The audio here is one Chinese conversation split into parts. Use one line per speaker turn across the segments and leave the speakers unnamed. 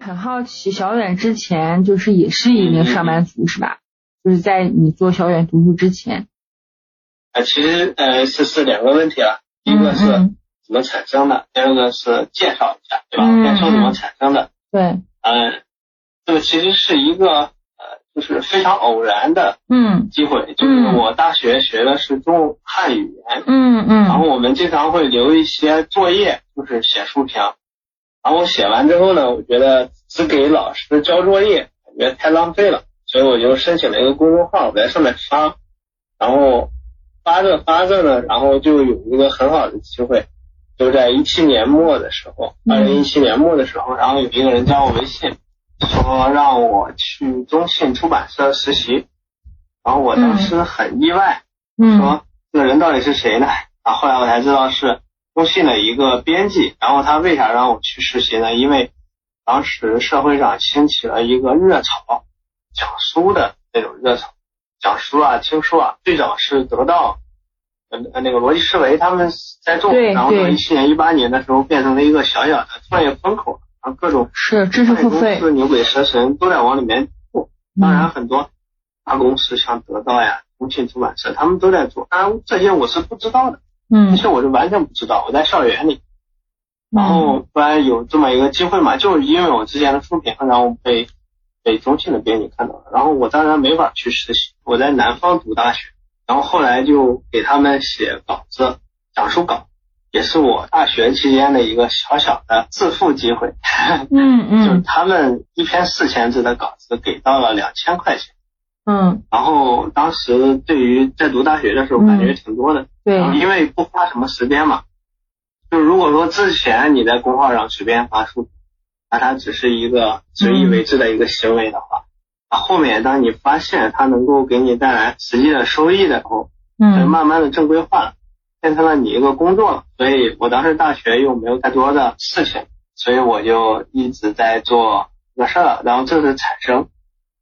很好奇，小远之前就是也是一名上班族是吧？就是在你做小远读书之前。
啊，其实呃是是两个问题了，一个是怎么产生的，第二个是介绍一下，对吧？先说怎么产生的。
对。
嗯，这个其实是一个呃，就是非常偶然的
嗯
机会，就是我大学学的是中汉语言，
嗯嗯，
然后我们经常会留一些作业，就是写书评。然后我写完之后呢，我觉得只给老师交作业，感觉太浪费了，所以我就申请了一个公众号，我在上面发。然后发着发着呢，然后就有一个很好的机会，就在一七年末的时候，二零一七年末的时候，然后有一个人加我微信，说让我去中信出版社实习。然后我当时很意外，说这个人到底是谁呢？然后后来我才知道是。中信的一个编辑，然后他为啥让我去实习呢？因为当时社会上兴起了一个热潮，讲书的那种热潮，讲书啊，听书啊。最早是得到，呃那个逻辑思维他们在做，然后到一七年、一八年的时候变成了一个小小的创业风口，然后各种
是知识付费
公司牛鬼蛇神都在往里面做。当然很多大公司像得到呀、中信出版社他们都在做，当然这些我是不知道的。
嗯，
这些我是完全不知道，我在校园里，然后突然有这么一个机会嘛，就是因为我之前的书评，然后被被中信的编辑看到了，然后我当然没法去实习，我在南方读大学，然后后来就给他们写稿子，讲述稿，也是我大学期间的一个小小的致富机会。
嗯嗯，
就是他们一篇四千字的稿子给到了两千块钱。
嗯，
然后当时对于在读大学的时候，感觉挺多的。
对，
因为不花什么时间嘛。就如果说之前你在公号上随便发书，那它只是一个随意为之的一个行为的话，那后面当你发现它能够给你带来实际的收益的时候，
嗯，
慢慢的正规化了，变成了你一个工作了。所以我当时大学又没有太多的事情，所以我就一直在做这个事儿，然后这是产生。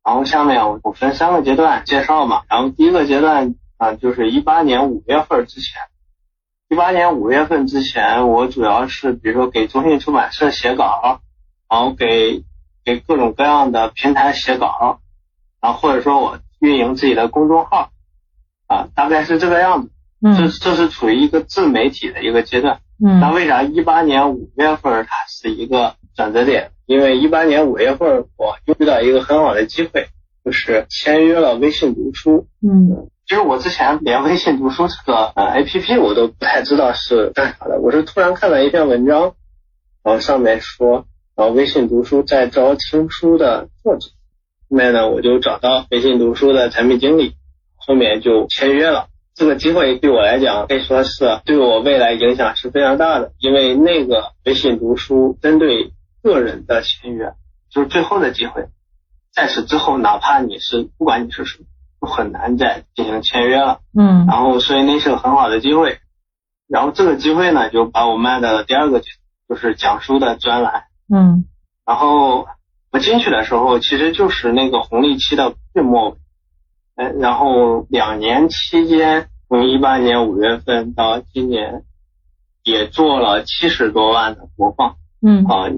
然后下面我我分三个阶段介绍嘛，然后第一个阶段啊就是一八年五月份之前，一八年五月份之前我主要是比如说给中信出版社写稿，然后给给各种各样的平台写稿，然后或者说我运营自己的公众号啊，大概是这个样子。这这是处于一个自媒体的一个阶段。
嗯。
那为啥一八年五月份它是一个转折点？因为一八年五月份，我遇到一个很好的机会，就是签约了微信读书。
嗯，
其实我之前连微信读书这个呃 A P P 我都不太知道是干啥的，我是突然看了一篇文章，然后上面说，然后微信读书在招听书的作者，后面呢我就找到微信读书的产品经理，后面就签约了。这个机会对我来讲可以说是对我未来影响是非常大的，因为那个微信读书针对。个人的签约就是最后的机会，在此之后，哪怕你是不管你是谁，都很难再进行签约了。
嗯，
然后所以那是个很好的机会，然后这个机会呢，就把我卖到了第二个就是讲书的专栏。
嗯，
然后我进去的时候，其实就是那个红利期的最末尾，嗯，然后两年期间，从一八年五月份到今年，也做了七十多万的播放。
嗯，
啊。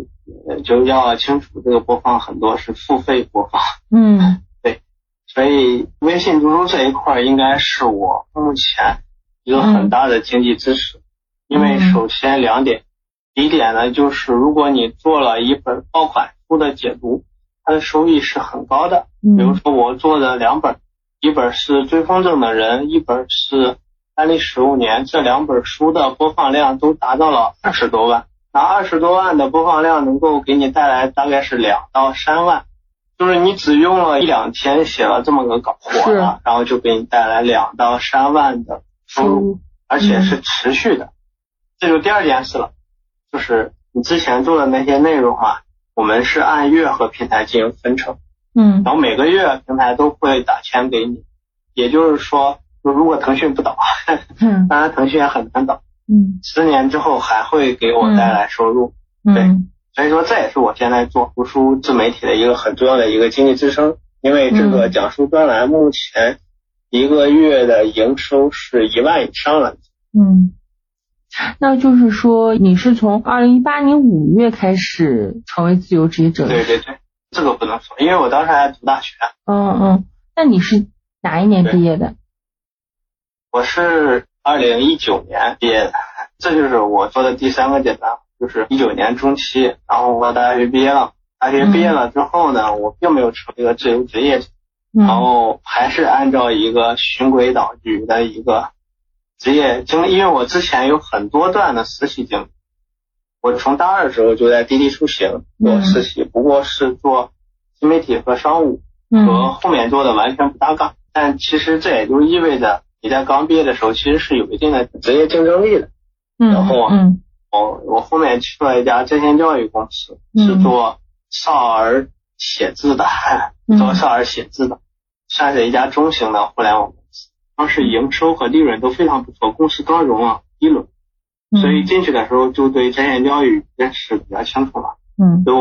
就要清楚，这个播放很多是付费播放。
嗯，
对，所以微信读书这一块应该是我目前一个很大的经济支持。因为首先两点，第一点呢，就是如果你做了一本爆款书的解读，它的收益是很高的。
嗯，
比如说我做的两本，一本是追风筝的人，一本是安利十五年，这两本书的播放量都达到了二十多万。那二十多万的播放量能够给你带来大概是两到三万，就是你只用了一两天写了这么个稿火了，然后就给你带来两到三万的收入，而且是持续的。这就第二件事了，就是你之前做的那些内容嘛，我们是按月和平台进行分成，
嗯，
然后每个月平台都会打钱给你，也就是说如果腾讯不倒，
嗯
当然腾讯也很难倒，
嗯
十年之后还会给我带来收入。
嗯
所以说，这也是我现在做读书自媒体的一个很重要的一个经济支撑。因为这个
嗯
讲述专栏目前一个月的营收是一万以上了。
嗯，那就是说你是从二零一八年五月开始成为自由职业者？
对对对，这个不能说，因为我当时还读大学，
嗯嗯，那你是哪一年毕业的？
我是二零一九年毕业的，这就是我做的第三个阶段，就是一九年中期，然后我大学毕业了。大学毕业了之后呢，我并没有成为一个自由职业者，
嗯
然后还是按照一个循规蹈矩的一个职业经历，因为我之前有很多段的实习经历。我从大二的时候就在滴滴出行做实习，不过是做新媒体和商务，和
嗯
后面做的完全不搭嘎。但其实这也就意味着你在刚毕业的时候，其实是有一定的职业竞争力的。
嗯
然后我我后面去了一家在线教育公司，
嗯
是做少儿写字的，
嗯
做少儿写字的，算是一家中型的互联网公司。当时营收和利润都非常不错，公司刚融了一轮，
嗯，
所以进去的时候就对在线教育认识比较清楚了。
嗯
所以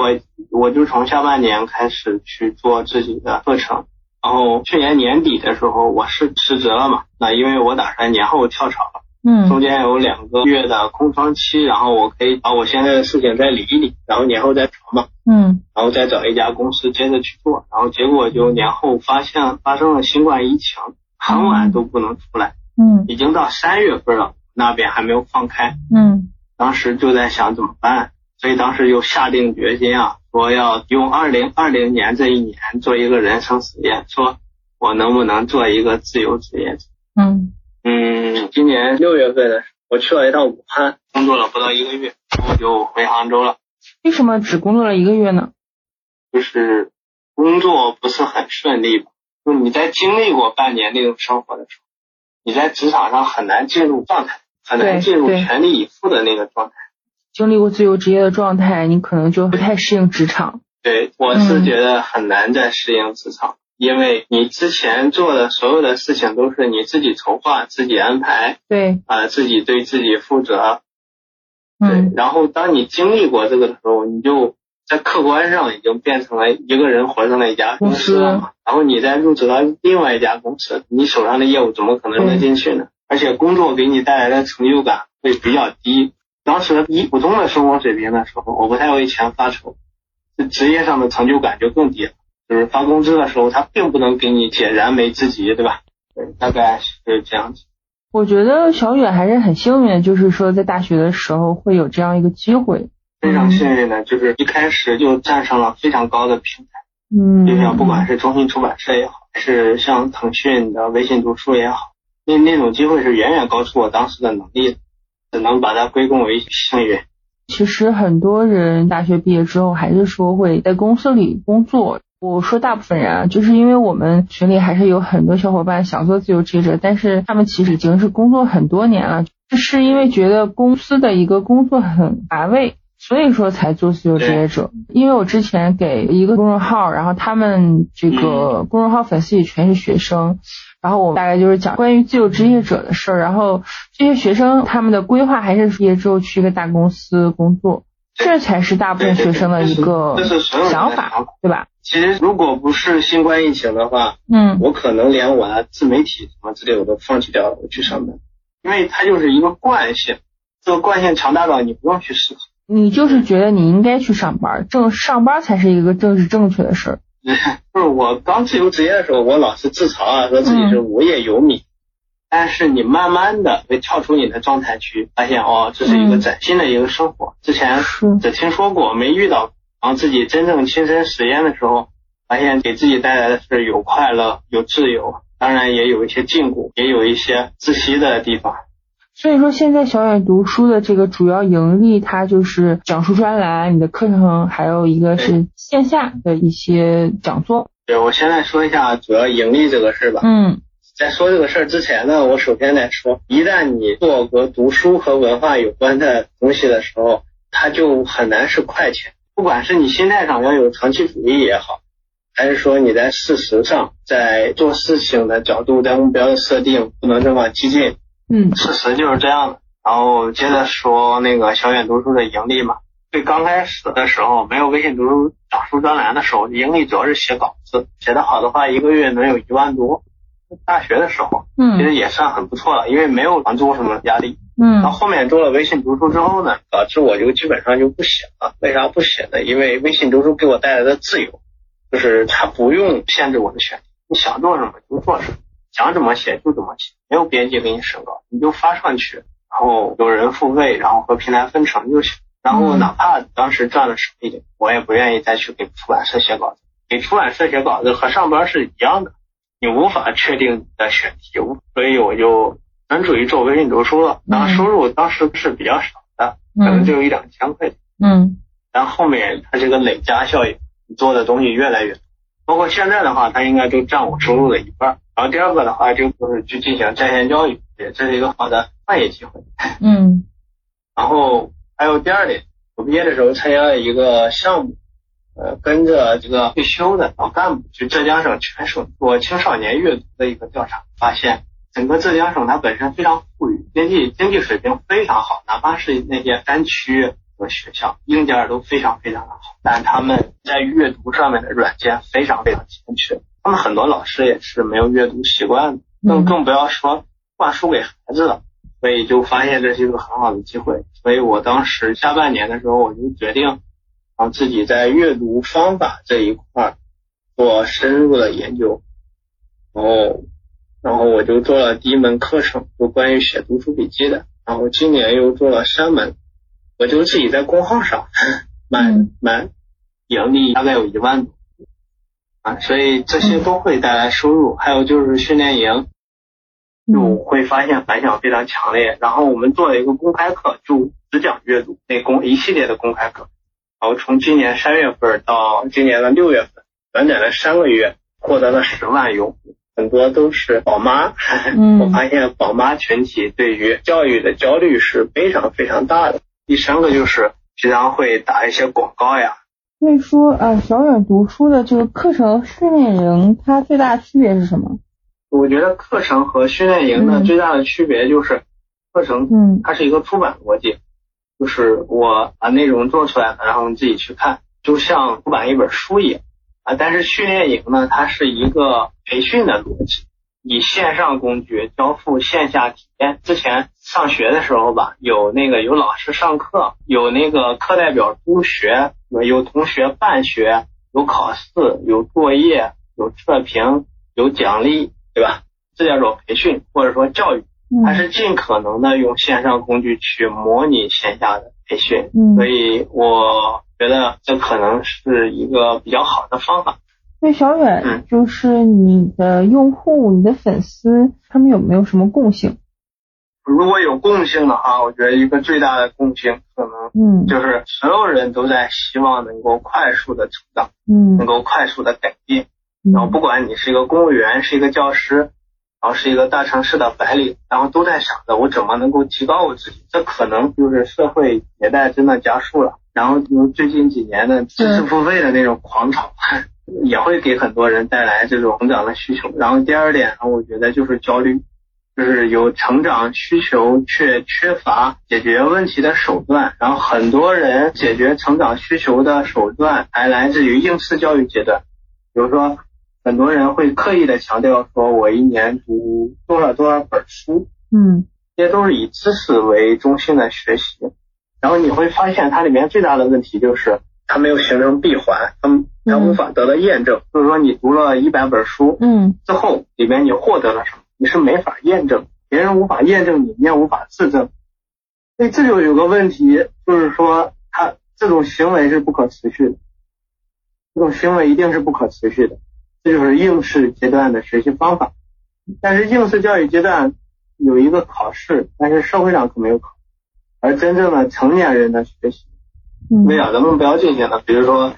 我我就从下半年开始去做自己的课程，然后去年年底的时候我是辞职了嘛，那因为我打算年后跳槽了。嗯中
嗯
间有两个月的空窗期，然后我可以把我现在的事情再理一理，然后年后再调嘛，
嗯
然后再找一家公司接着去做，然后结果就年后发现发生了新冠疫情，很晚都不能出来，
嗯
已经到三月份了，那边还没有放开，
嗯
当时就在想怎么办，所以当时就下定决心啊，说要用二零二零年这一年做一个人生实验，说我能不能做一个自由职业者。
嗯
嗯，今年六月份的我去了一趟武汉，工作了不到一个月，我就回杭州了。
为什么只工作了一个月呢？
就是工作不是很顺利吧？就你在经历过半年那种生活的时候，你在职场上很难进入状态，很难进入全力以赴的那个状态。
经历过自由职业的状态，你可能就不太适应职场。
对，我是觉得很难再适应职场，因为你之前做的所有的事情都是你自己筹划、自己安排
对，
啊、自己对自己负责，对，
嗯
然后当你经历过这个的时候，你就在客观上已经变成了一个人活成了一家公司。然后你再入职到另外一家公司，你手上的业务怎么可能能进去呢？而且工作给你带来的成就感会比较低。当时以普通的生活水平的时候，我不太为钱发愁，这职业上的成就感就更低了。就是发工资的时候，他并不能给你解燃眉之急，对吧？对，大概是这样子。
我觉得小远还是很幸运，就是说在大学的时候会有这样一个机会。
非常幸运的，就是一开始就站上了非常高的平台。
嗯，
就像不管是中信出版社也好，还是像腾讯的微信读书也好，那那种机会是远远高出我当时的能力的，只能把它归功为幸运。
其实很多人大学毕业之后还是说会在公司里工作。我说大部分人啊，就是因为我们群里还是有很多小伙伴想做自由职业者，但是他们其实已经是工作很多年了，是因为觉得公司的一个工作很乏味，所以说才做自由职业者。因为我之前给一个公众号，然后他们这个公众号粉丝也全是学生，然后我大概就是讲关于自由职业者的事儿，然后这些学生他们的规划还是毕业之后去一个大公司工作，这才是大部分学生的一个想
想法
法，对吧？
其实如果不是新冠疫情的话，
嗯
我可能连我的自媒体什么之类我都放弃掉了，我去上班，因为它就是一个惯性，这个惯性强大到你不用去思考。
你就是觉得你应该去上班，正上班才是一个正是正确的事儿。
就是我刚自由职业的时候，我老是自嘲啊，说自己是无业游民。但是你慢慢的会跳出你的状态去，发现哦，这是一个崭新的一个生活。之前，只听说过，没遇到，然后自己真正亲身实验的时候，发现给自己带来的是有快乐、有自由，当然也有一些禁锢，也有一些窒息的地方。
所以说现在小远读书的这个主要盈利，它就是讲述专栏、你的课程，还有一个是线下的一些讲座。
对我现在说一下主要盈利这个事儿吧。
嗯
在说这个事儿之前呢，我首先得说，一旦你做和读书和文化有关的东西的时候，它就很难是快钱。不管是你心态上要有长期主义也好，还是说你在事实上，在做事情的角度，在目标的设定不能这么激进？
嗯，
事实就是这样的。然后接着说那个小远读书的盈利嘛，最刚开始的时候，没有微信读书讲书专栏的时候，盈利主要是写稿子，写得好的话，一个月能有一万多。大学的时候，
嗯，
其实也算很不错了，因为没有房租什么压力。
嗯，
到后面做了微信读书之后呢，导致我就基本上就不写了。为啥不写呢？因为微信读书给我带来的自由，就是它不用限制我的选择，你想做什么就做什么，想怎么写就怎么写，没有编辑给你审稿，你就发上去，然后有人付费，然后和平台分成就行。然后哪怕当时赚的少一点，我也不愿意再去给出版社写稿子，给出版社写稿子和上班是一样的。你无法确定你的选题，所以我就专注于做微信读书了。然后收入当时是比较少的，可能就一两千块钱。
嗯。
然后后面它这个累加效应，你做的东西越来越多，包括现在的话，它应该都占我收入的一半。然后第二个的话，就是去进行在线教育，也这是一个好的创业机会。
嗯。
然后还有第二点，我毕业的时候参加了一个项目。呃，跟着这个退休的老干部去浙江省全省做青少年阅读的一个调查，发现整个浙江省它本身非常富裕，经济经济水平非常好，哪怕是那些山区和学校，硬件都非常非常的好，但他们在阅读上面的软件非常非常欠缺，他们很多老师也是没有阅读习惯的，更更不要说灌输给孩子了，所以就发现这是一个很好的机会，所以我当时下半年的时候，我就决定。然后自己在阅读方法这一块做深入的研究，然后然后我就做了第一门课程，就关于写读书笔记的。然后今年又做了三门，我就自己在公号上 卖卖，盈利大概有一万多啊，所以这些都会带来收入。还有就是训练营，就会发现反响非常强烈。然后我们做了一个公开课，就只讲阅读那公一系列的公开课。然后从今年三月份到今年的六月份，短短的三个月，获得了十万用户，很多都是宝妈。我发现宝妈群体对于教育的焦虑是非常非常大的。第三个就是经常会打一些广告呀。
所以说，呃，小远读书的这个课程训练营，它最大的区别是什么？
我觉得课程和训练营的最大的区别就是，课程，嗯，它是一个出版逻辑。就是我把内容做出来了，然后你自己去看，就像出版一本书一样啊。但是训练营呢，它是一个培训的逻辑，以线上工具交付线下体验。之前上学的时候吧，有那个有老师上课，有那个课代表督学，有同学办学，有考试，有作业，有测评，有奖励，对吧？这叫做培训或者说教育。它是尽可能的用线上工具去模拟线下的培训，所以我觉得这可能是一个比较好的方法。
那小远，就是你的用户、你的粉丝，他们有没有什么共性？
如果有共性的话，我觉得一个最大的共性可能，嗯，就是所有人都在希望能够快速的成长，嗯，能够快速的改变。然后不管你是一个公务员，是一个教师。然后是一个大城市的白领，然后都在想着我怎么能够提高我自己，这可能就是社会迭代真的加速了。然后就最近几年的知识付费的那种狂潮，也会给很多人带来这种成长的需求。然后第二点呢，我觉得就是焦虑，就是有成长需求却缺乏解决问题的手段。然后很多人解决成长需求的手段还来自于应试教育阶段，比如说。很多人会刻意的强调说，我一年读多少多少本书，
嗯，
这些都是以知识为中心的学习。然后你会发现，它里面最大的问题就是它没有形成闭环，它它无法得到验证。就是说，你读了一百本书，
嗯，
之后里面你获得了什么，你是没法验证，别人无法验证你，你也无法自证。所以这就有个问题，就是说，他这种行为是不可持续的，这种行为一定是不可持续的。这就是应试阶段的学习方法，但是应试教育阶段有一个考试，但是社会上可没有考，而真正的成年人的学习，围绕着目标进行的。比如说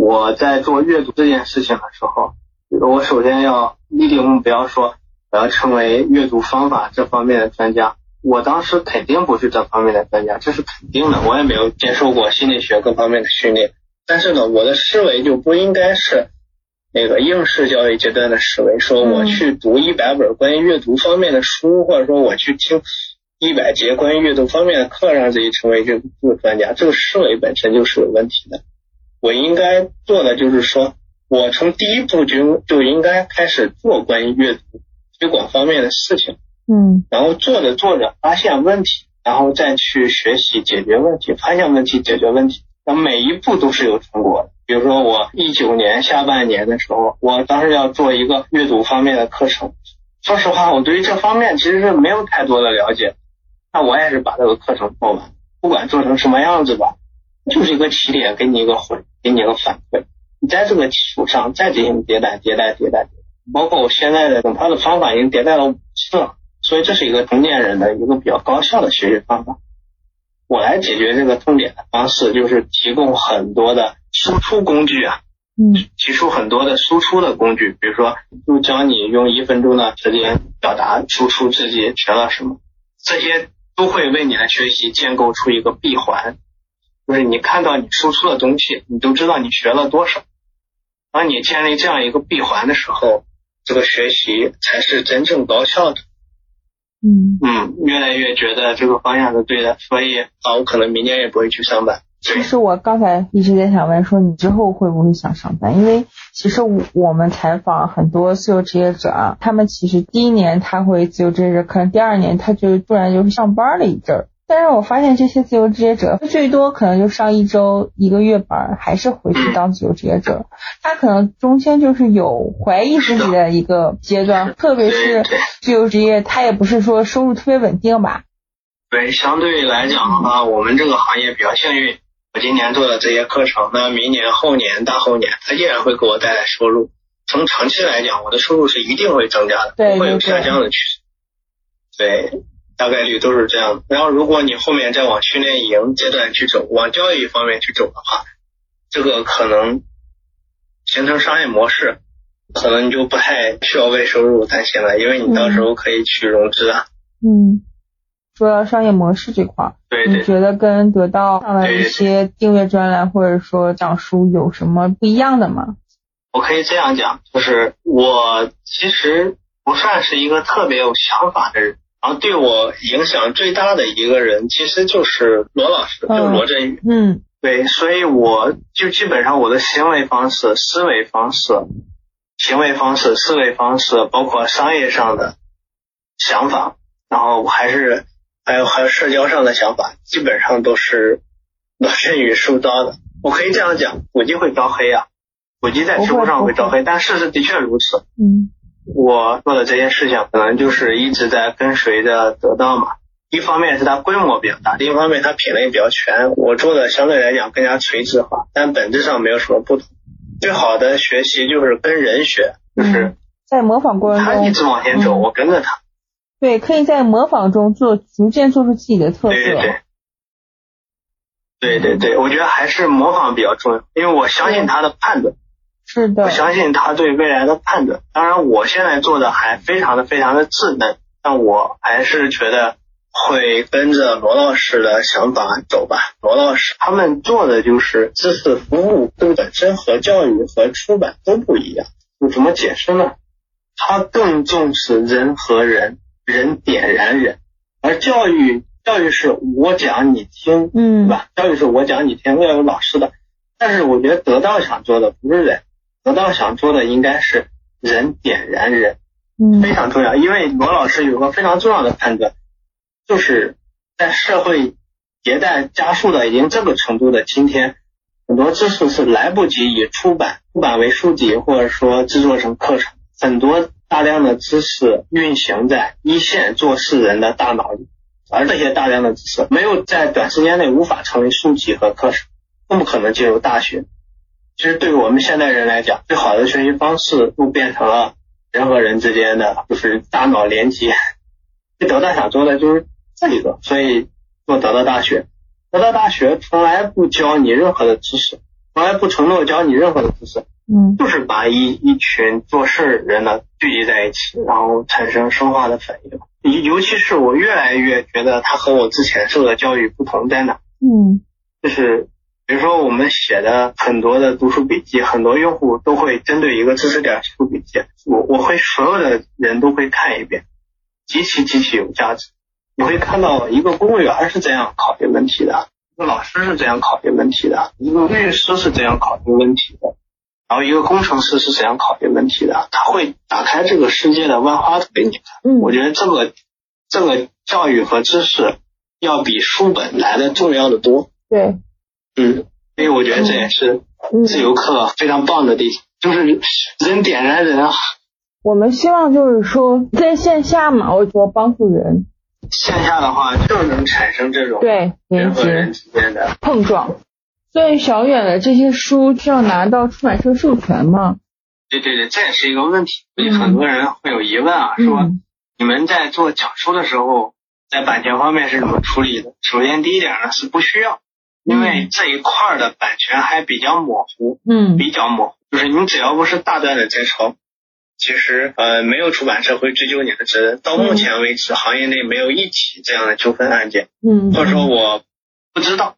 我在做阅读这件事情的时候，我首先要立定目标，说我要成为阅读方法这方面的专家。我当时肯定不是这方面的专家，这是肯定的。我也没有接受过心理学各方面的训练，但是呢，我的思维就不应该是。那个应试教育阶段的思维，说我去读一百本关于阅读方面的书，或者说我去听一百节关于阅读方面的课，让自己成为这个专家，这个思维本身就是有问题的。我应该做的就是说，我从第一步就就应该开始做关于阅读推广方面的事情，
嗯，
然后做着做着发现问题，然后再去学习解决问题，发现问题解决问题，那每一步都是有成果的。比如说我一九年下半年的时候，我当时要做一个阅读方面的课程，说实话，我对于这方面其实是没有太多的了解，那我也是把这个课程做完，不管做成什么样子吧，就是一个起点，给你一个回，给你一个反馈，你在这个基础上再进行迭代、迭代、迭代，包括我现在的他的方法已经迭代了五次了，所以这是一个成年人的一个比较高效的学习方法。我来解决这个痛点的方式就是提供很多的。输出工具啊，
嗯，
提出很多的输出的工具，比如说，就教你用一分钟的时间表达输出自己学了什么，这些都会为你的学习建构出一个闭环，就是你看到你输出的东西，你都知道你学了多少。当你建立这样一个闭环的时候，这个学习才是真正高效的。
嗯
嗯，越来越觉得这个方向是对的，所以啊，我可能明年也不会去上班。
其实我刚才一直在想问，说你之后会不会想上班？因为其实我们采访很多自由职业者啊，他们其实第一年他会自由职业者，可能第二年他就突然就是上班了一阵儿。但是我发现这些自由职业者，最多可能就上一周、一个月班，还是回去当自由职业者。他可能中间就是有怀疑自己的一个阶段，特别是自由职业，他也不是说收入特别稳定吧？
对，相对来讲的话，我们这个行业比较幸运。我今年做的这些课程，那明年、后年、大后年，它依然会给我带来收入。从长期来讲，我的收入是一定会增加的，不会有下降的趋势。对，大概率都是这样。然后，如果你后面再往训练营阶段去走，往教育方面去走的话，这个可能形成商业模式，可能你就不太需要为收入担心了，因为你到时候可以去融资啊。
嗯。说到商业模式这块，你觉得跟得到上的一些订阅专栏或者说讲书有什么不一样的吗？
我可以这样讲，就是我其实不算是一个特别有想法的人，然后对我影响最大的一个人，其实就是罗老师，就罗振宇。
嗯，
对，所以我就基本上我的行为方式、思维方式、行为方式、思维方式，包括商业上的想法，然后我还是。还有还有社交上的想法，基本上都是罗振宇收招的。我可以这样讲，古籍会招黑啊，古籍在知乎上会招黑，但事实的确如此。
嗯，
我做的这些事情，可能就是一直在跟随着得到嘛。一方面是它规模比较大，另一方面它品类比较全。我做的相对来讲更加垂直化，但本质上没有什么不同。最好的学习就是跟人学，就是
在模仿过程中，
他一直往前走，我跟着他。
对，可以在模仿中做，逐渐做出自己的特色。
对对对，对对对，我觉得还是模仿比较重要，因为我相信他的判断。
是的。
我相信他对未来的判断。当然，我现在做的还非常的非常的稚嫩，但我还是觉得会跟着罗老师的想法走吧。罗老师他们做的就是知识服务，这个本身和教育和出版都不一样。我怎么解释呢？他更重视人和人。人点燃人，而教育教育是我讲你听，
嗯，
对吧？教育是我讲你听，要有老师的。但是我觉得得到想做的不是人，得到想做的应该是人点燃人，
嗯，
非常重要。因为罗老师有个非常重要的判断，就是在社会迭代加速的已经这个程度的今天，很多知识是来不及以出版出版为书籍，或者说制作成课程，很多。大量的知识运行在一线做事人的大脑里，而这些大量的知识没有在短时间内无法成为书籍和课程，更不可能进入大学。其实对于我们现代人来讲，最好的学习方式都变成了人和人之间的就是大脑连接。得到想做的就是这一个，所以做得到大学。得到大学从来不教你任何的知识，从来不承诺教你任何的知识。
嗯，
就是把一一群做事人呢聚集在一起，然后产生生化的反应。尤尤其是我越来越觉得他和我之前受的教育不同在哪？
嗯，
就是比如说我们写的很多的读书笔记，很多用户都会针对一个知识点写出笔记，我我会所有的人都会看一遍，极其极其有价值。你会看到一个公务员是怎样考虑问题的，一个老师是怎样考虑问题的，一个律师是怎样考虑问题的，然后一个工程师是怎样考虑问题的，他会打开这个世界的万花筒给你看。
嗯，
我觉得这个这个教育和知识要比书本来的重要的多。
对，
嗯，所以我觉得这也是自由课非常棒的地方，就是人点燃人啊。
我们希望就是说在线下嘛，我说帮助人。
线下的话就能产生这种
对
人和人之间的
碰撞。所以小远的这些书需要拿到出版社授权吗？
对对对，这也是一个问题。所以很多人会有疑问啊，说你们在做讲书的时候，在版权方面是怎么处理的？首先第一点呢是不需要，因为这一块的版权还比较模糊，
嗯，
比较模糊，就是你只要不是大段的摘抄。其实呃，没有出版社会追究你的责任。到目前为止，行业内没有一起这样的纠纷案件。
嗯，
或者说我不知道。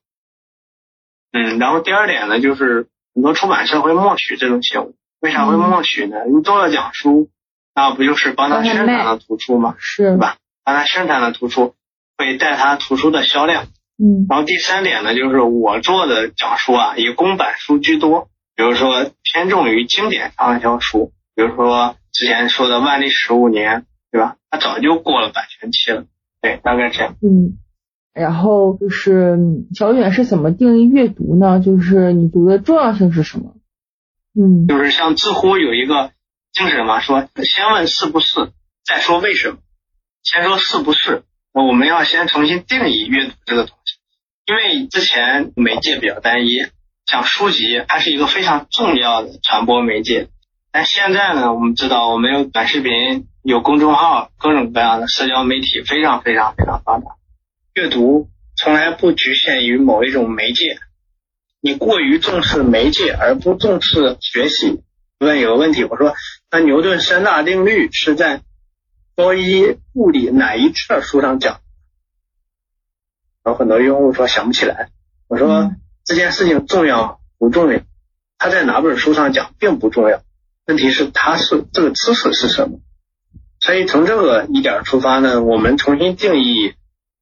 嗯，然后第二点呢，就是很多出版社会默许这种行为。为啥会默许呢？你做了讲书，那不就是帮他宣传了图书吗？
是，
对吧？帮他宣传了图书，会带他图书的销量。
嗯。
然后第三点呢，就是我做的讲书啊，以公版书居多，比如说偏重于经典畅销书。比如说之前说的万历十五年，对吧？它早就过了版权期了，对，大概这样。
嗯，然后就是小远是怎么定义阅读呢？就是你读的重要性是什么？嗯，
就是像知乎有一个精神嘛，说先问是不是，再说为什么。先说是不是，那我们要先重新定义阅读这个东西，因为之前媒介比较单一，像书籍，它是一个非常重要的传播媒介。但现在呢，我们知道我们有短视频，有公众号，各种各样的社交媒体非常非常非常发达。阅读从来不局限于某一种媒介，你过于重视媒介而不重视学习。问有个问题，我说那牛顿三大定律是在高一物理哪一册书上讲？有很多用户说想不起来。我说这件事情重要不重要？他在哪本书上讲并不重要。问题是他是这个知识是什么？所以从这个一点出发呢，我们重新定义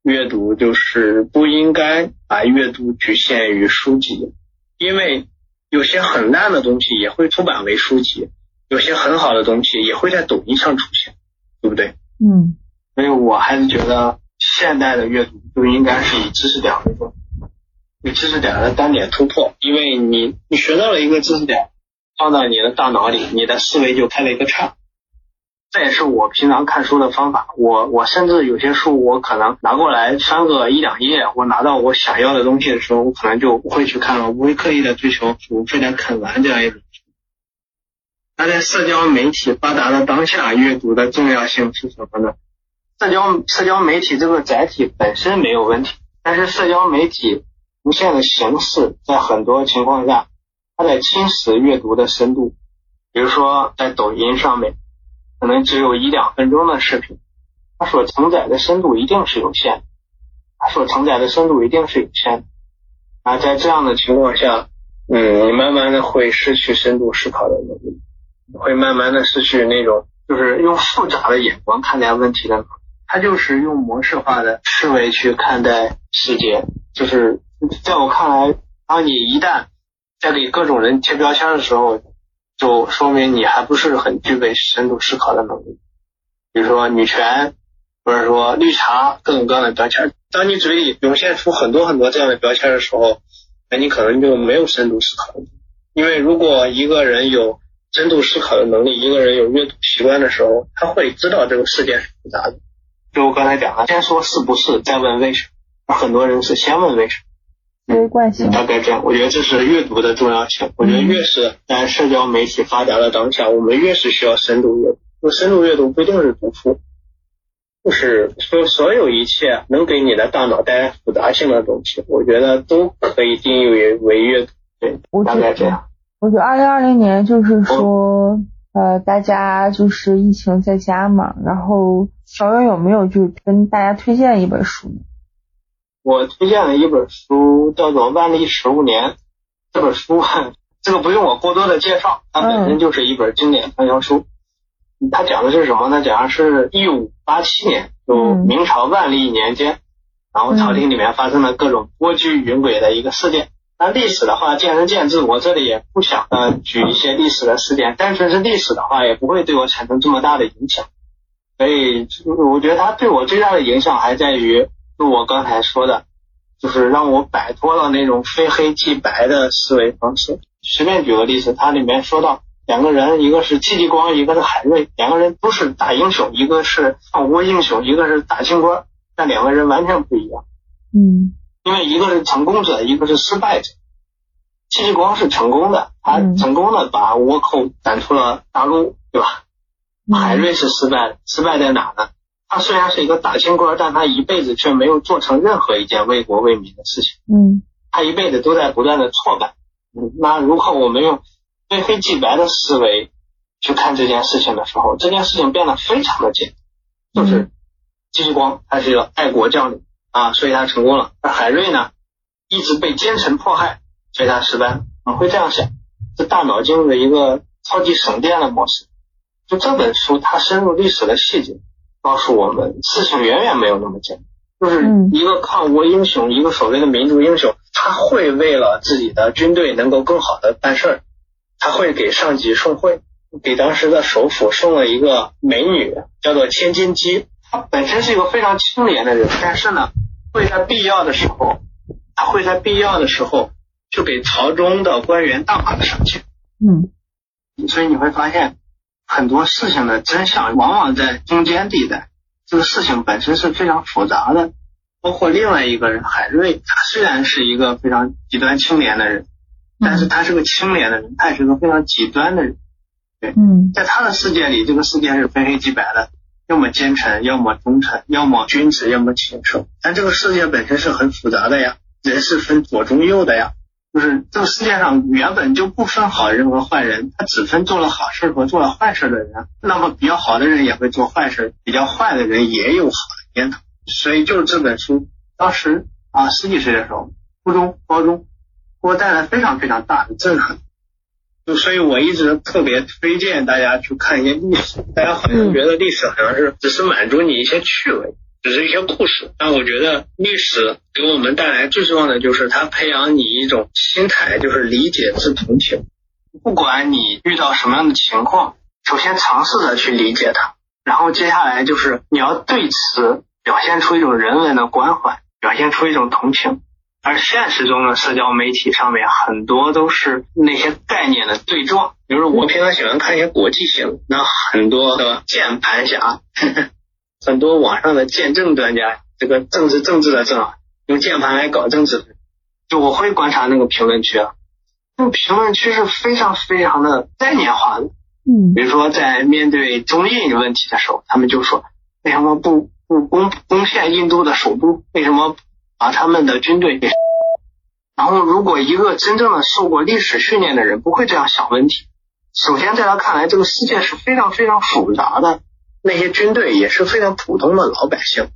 阅读，就是不应该把阅读局限于书籍，因为有些很烂的东西也会出版为书籍，有些很好的东西也会在抖音上出现，对不对？
嗯。
所以我还是觉得现代的阅读就应该是以知识点为重，以知识点的单点突破，因为你你学到了一个知识点。放到你的大脑里，你的思维就开了一个叉。这也是我平常看书的方法。我我甚至有些书，我可能拿过来翻个一两页，我拿到我想要的东西的时候，我可能就不会去看了，不会刻意的追求我，非得啃完这样一本书。那在社交媒体发达的当下，阅读的重要性是什么呢？社交社交媒体这个载体本身没有问题，但是社交媒体无限的形式，在很多情况下。它在侵蚀阅读的深度，比如说在抖音上面，可能只有一两分钟的视频，它所承载的深度一定是有限的，它所承载的深度一定是有限的。啊，在这样的情况下，嗯，你慢慢的会失去深度思考的能力，会慢慢的失去那种就是用复杂的眼光看待问题的，他就是用模式化的思维去看待世界，就是在我看来，当你一旦在给各种人贴标签的时候，就说明你还不是很具备深度思考的能力。比如说女权，或者说绿茶，各种各样的标签。当你嘴里涌现出很多很多这样的标签的时候，那你可能就没有深度思考。因为如果一个人有深度思考的能力，一个人有阅读习惯的时候，他会知道这个世界是复杂的。就我刚才讲了，先说是不是，再问为什么。很多人是先问为什么。
微惯性
大概这样，我觉得这是阅读的重要性。我觉得越是在社交媒体发达的当下，我们越是需要深度阅读。就深度阅读不一定是读书，就是说所有一切能给你的大脑带来复杂性的东西，我觉得都可以定义为为阅读。对，大概这样。
我觉得二零二零年就是说，呃，大家就是疫情在家嘛，然后小远有没有就跟大家推荐一本书呢？
我推荐了一本书叫做《万历十五年》，这本书这个不用我过多的介绍，它本身就是一本经典畅销书。它讲的是什么呢？讲的是一五八七年，就明朝万历年间，然后朝廷里面发生了各种波谲云诡的一个事件。那历史的话，见仁见智，我这里也不想呃举一些历史的事件，单纯是历史的话，也不会对我产生这么大的影响。所以，我觉得它对我最大的影响还在于，就我刚才说的，就是让我摆脱了那种非黑即白的思维方式。随便举个例子，它里面说到两个人，一个是戚继光，一个是海瑞，两个人都是大英雄，一个是抗倭英雄，一个是大清官，但两个人完全不一样。
嗯。
因为一个是成功者，一个是失败者。戚继光是成功的，他成功的把倭寇赶出了大陆，对吧？海瑞是失败的，失败在哪呢？他虽然是一个大清官，但他一辈子却没有做成任何一件为国为民的事情。
嗯，
他一辈子都在不断的挫败。嗯，那如果我们用非黑即白的思维去看这件事情的时候，这件事情变得非常的简单，就是戚继光他是一个爱国将领。啊，所以他成功了。那海瑞呢，一直被奸臣迫害，所以他失败了。我们会这样想，这大脑进入了一个超级省电的模式。就这本书，它深入历史的细节，告诉我们事情远远没有那么简单。就是一个抗倭英雄，一个所谓的民族英雄，他会为了自己的军队能够更好的办事儿，他会给上级送贿，给当时的首府送了一个美女，叫做千金姬。他本身是一个非常清廉的人，但是呢，会在必要的时候，他会在必要的时候就给朝中的官员大把的赏钱。
嗯，
所以你会发现很多事情的真相往往在中间地带。这个事情本身是非常复杂的。包括另外一个人海瑞，他虽然是一个非常极端清廉的人，但是他是个清廉的人，他也是个非常极端的人。对，
嗯，
在他的世界里，这个世界是非黑即白的。要么奸臣，要么忠臣，要么君子，要么禽兽。但这个世界本身是很复杂的呀，人是分左中右的呀。就是这个世界上原本就不分好人和坏人，他只分做了好事和做了坏事的人。那么比较好的人也会做坏事，比较坏的人也有好的念头。所以就是这本书，当时啊十几岁的时候，初中、高中，给我带来非常非常大的震撼。就所以，我一直特别推荐大家去看一些历史。大家好像觉得历史好像是只是满足你一些趣味，只是一些故事。但我觉得历史给我们带来最重要的就是它培养你一种心态，就是理解是同情。不管你遇到什么样的情况，首先尝试着去理解它，然后接下来就是你要对此表现出一种人文的关怀，表现出一种同情。而现实中的社交媒体上面很多都是那些概念的对撞，比如说我平常喜欢看一些国际新闻，那很多的键盘侠，很多网上的见证专家，这个政治政治的政啊，用键盘来搞政治，就我会观察那个评论区啊，那个评论区是非常非常的概念化的，
嗯，
比如说在面对中印问题的时候，他们就说为什么不不攻攻陷印度的首都？为什么？把他们的军队，然后如果一个真正的受过历史训练的人不会这样想问题。首先在他看来，这个世界是非常非常复杂的，那些军队也是非常普通的老百姓。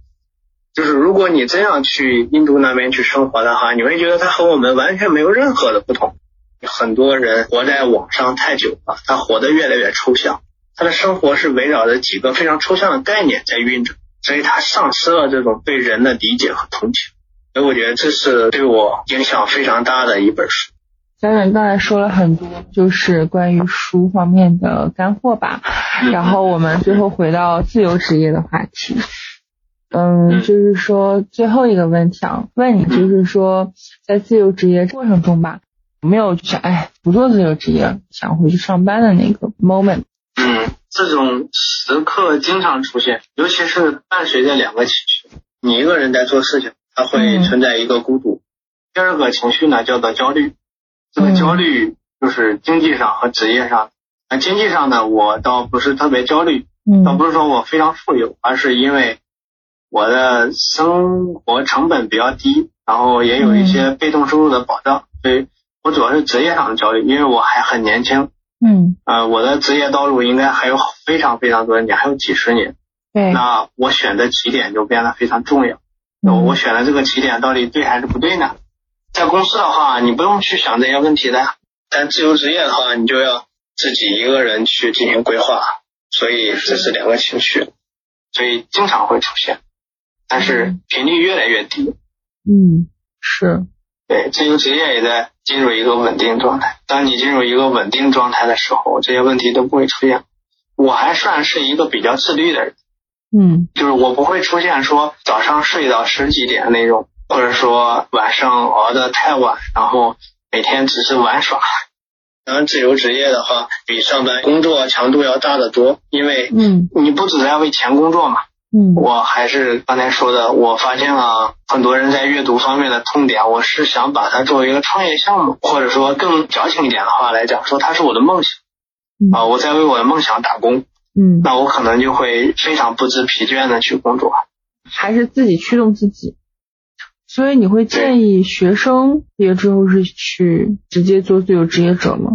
就是如果你真要去印度那边去生活的话，你会觉得他和我们完全没有任何的不同。很多人活在网上太久了，他活得越来越抽象，他的生活是围绕着几个非常抽象的概念在运转，所以他丧失了这种对人的理解和同情。所以我觉得这是对我影响非常大的一本书。
小远刚才说了很多，就是关于书方面的干货吧。然后我们最后回到自由职业的话题。嗯，就是说最后一个问题啊，问你，就是说在自由职业过程中吧，有没有就是哎不做自由职业，想回去上班的那个 moment？
嗯，这种时刻经常出现，尤其是伴随着两个情绪，你一个人在做事情。它会存在一个孤独。第二个情绪呢，叫做焦虑。这个焦虑就是经济上和职业上。那经济上呢，我倒不是特别焦虑，倒不是说我非常富有，而是因为我的生活成本比较低，然后也有一些被动收入的保障，所以我主要是职业上的焦虑，因为我还很年轻。
嗯。
呃，我的职业道路应该还有非常非常多的年，还有几十年。
对。
那我选择起点就变得非常重要。我我选的这个起点到底对还是不对呢？在公司的话，你不用去想这些问题的；但自由职业的话，你就要自己一个人去进行规划，所以这是两个情绪，所以经常会出现，但是频率越来越低。
嗯，是。
对，自由职业也在进入一个稳定状态。当你进入一个稳定状态的时候，这些问题都不会出现。我还算是一个比较自律的人，
嗯，
就是我不会出现说早上睡到十几点那种，或者说晚上熬得太晚，然后每天只是玩耍。当然，自由职业的话，比上班工作强度要大得多，因为
嗯，
你不只在为钱工作嘛。
嗯，
我还是刚才说的，我发现了很多人在阅读方面的痛点，我是想把它作为一个创业项目，或者说更矫情一点的话来讲，说它是我的梦想啊，我在为我的梦想打工。
嗯，
那我可能就会非常不知疲倦的去工作，
还是自己驱动自己。所以你会建议学生毕业之后是去直接做自由职业者吗？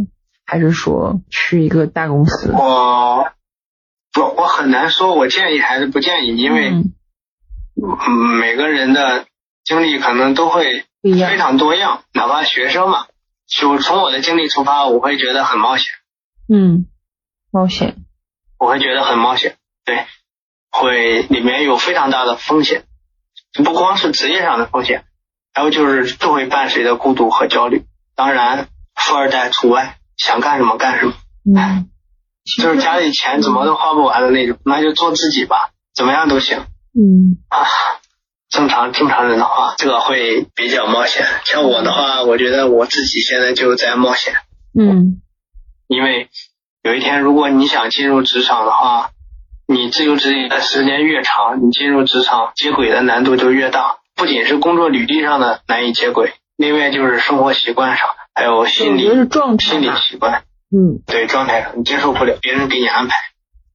还是说去一个大公司？
我。我我很难说，我建议还是不建议，因为嗯每个人的经历可能都会非常多样，哪怕学生嘛，就从我的经历出发，我会觉得很冒险。
嗯，冒险，
我会觉得很冒险，对，会里面有非常大的风险，不光是职业上的风险，还有就是就会伴随着孤独和焦虑，当然富二代除外，想干什么干什么。
嗯。
就是家里钱怎么都花不完的那种，那就做自己吧，怎么样都行。
嗯
啊，正常正常人的话，这个会比较冒险。像我的话，我觉得我自己现在就在冒险。
嗯，
因为有一天如果你想进入职场的话，你自由职业的时间越长，你进入职场接轨的难度就越大。不仅是工作履历上的难以接轨，另外就是生活习惯上，还有心理状态心理习惯。
嗯，
对，状态上你接受不了别人给你安排。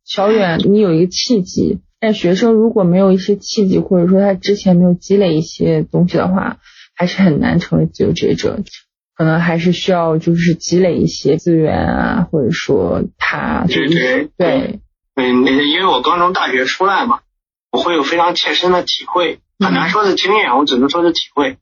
小远，你有一个契机，但学生如果没有一些契机，或者说他之前没有积累一些东西的话，还是很难成为自由职业者。可能还是需要就是积累一些资源啊，或者说他
对对
对，
嗯，因为我刚从大学出来嘛，我会有非常切身的体会，很难说是经验，我只能说是体会。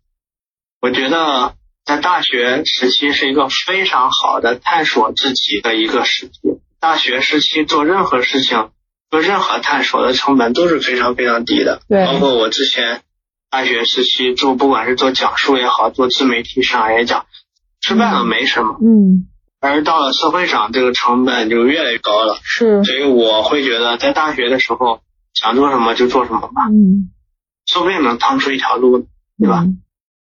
我觉得。在大学时期是一个非常好的探索自己的一个时期。大学时期做任何事情、做任何探索的成本都是非常非常低的。
对。
包括我之前大学时期做，不管是做讲述也好，做自媒体上也讲，失败了没什么。
嗯。
而到了社会上，这个成本就越来越高了。
是。
所以我会觉得，在大学的时候想做什么就做什么吧。
嗯。
说不定能趟出一条路，对吧？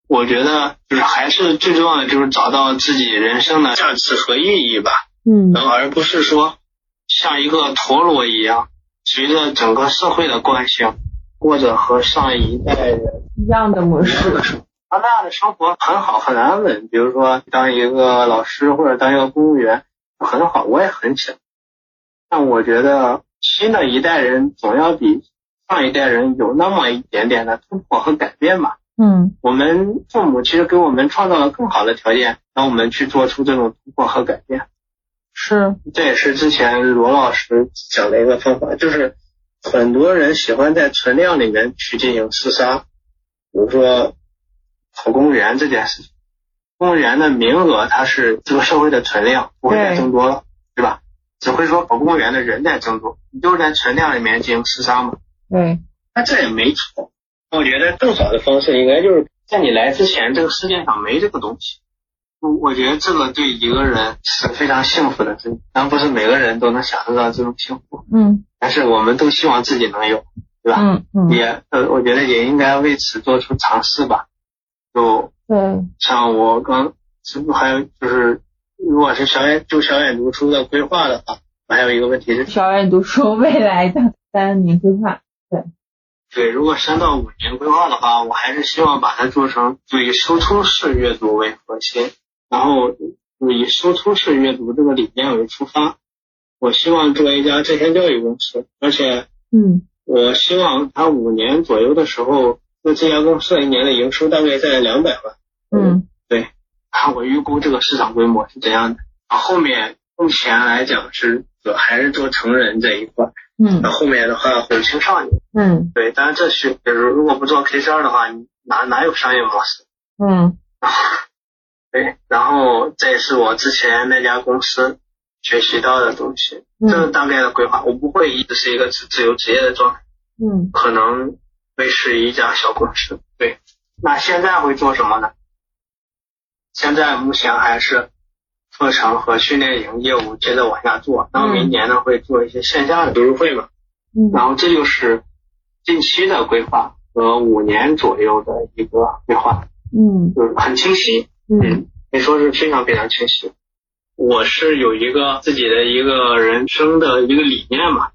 我觉得就是还是最重要的，就是找到自己人生的价值和意义吧。
嗯，然后
而不是说像一个陀螺一样，随着整个社会的惯性，或者和上一代人
一样的模式。
他那样的生活很好，很安稳。比如说当一个老师或者当一个公务员，很好，我也很想。但我觉得新的一代人总要比上一代人有那么一点点的突破和改变吧。
嗯，
我们父母其实给我们创造了更好的条件，让我们去做出这种突破和改变。
是，
这也是之前罗老师讲的一个方法，就是很多人喜欢在存量里面去进行厮杀，比如说考公务员这件事情，公务员的名额它是这个社会的存量，不会再增多了，对吧？只会说考公务员的人在增多，你就是在存量里面进行厮杀嘛。
对，
那这也没错。我觉得更好的方式应该就是在你来之前，这个世界上没这个东西。我我觉得这个对一个人是非常幸福的事情，但不是每个人都能享受到这种幸福。
嗯。
但是我们都希望自己能有，对吧？
嗯嗯。
也呃，我觉得也应该为此做出尝试吧。就
嗯。
像我刚，还有就是，如果是小远就小远读书的规划的话，我还有一个问题是
小远读书未来的三年规划，对。
对，如果三到五年规划的话，我还是希望把它做成以输出式阅读为核心，然后以输出式阅读这个理念为出发。我希望做一家在线教育公司，而且，
嗯，
我希望它五年左右的时候，那这家公司一年的营收大概在两百万。
嗯，
对，看我预估这个市场规模是怎样的。啊，后面目前来讲是做还是做成人这一块。
嗯
那后面的话会青少年。
嗯
对，当然这是就是如果不做 K 十二的话，哪哪有商业模式？
嗯
对，然后这也是我之前那家公司学习到的东西，这是
嗯
大概的规划。我不会一直是一个自自由职业的状态，
嗯
可能会是一家小公司。对，那现在会做什么呢？现在目前还是课程和训练营业务接着往下做，那么明年呢会做一些线下的读书会嘛，
嗯
然后这就是近期的规划和五年左右的一个规划，
嗯
就是很清晰。
嗯
可以说是非常非常清晰。我是有一个自己的一个人生的一个理念嘛，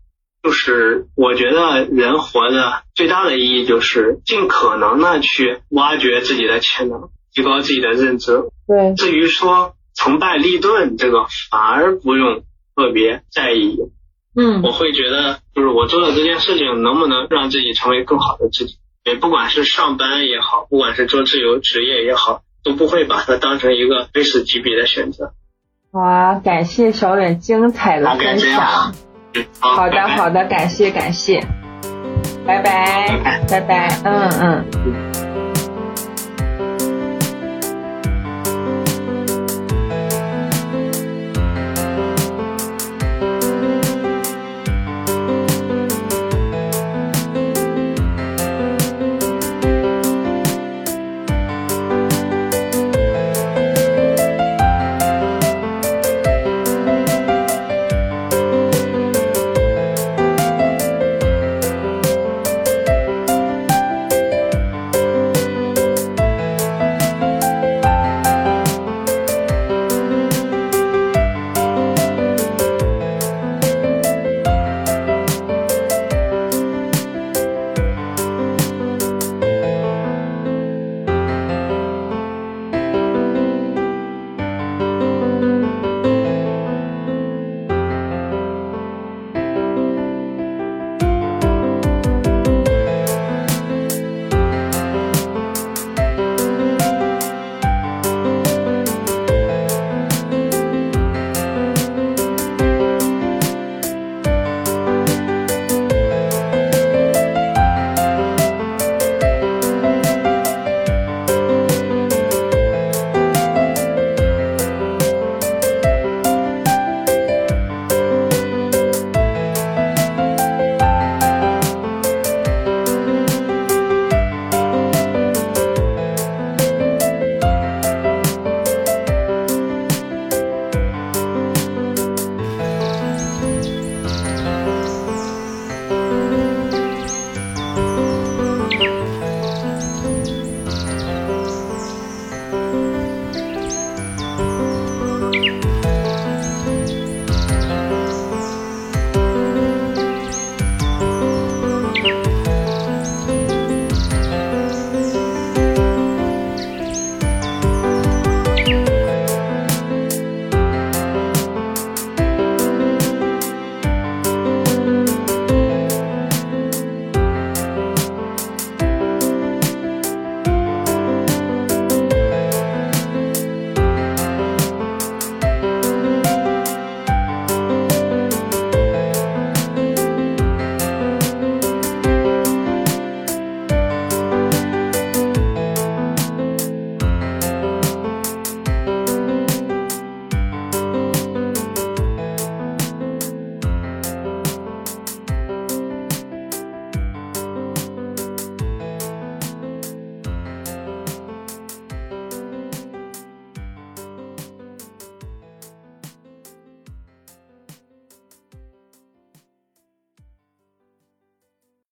就是我觉得人活的最大的意义就是尽可能的去挖掘自己的潜能，提高自己的认知。
对
至于说成败立顿这个，反而不用特别在意。
嗯
我会觉得，就是我做的这件事情能不能让自己成为更好的自己。对，不管是上班也好，不管是做自由职业也好，都不会把它当成一个非死即彼的选择。
好啊，感谢小远精彩的分享好的好的，感谢感谢，拜拜
拜拜
拜拜，嗯嗯。
嗯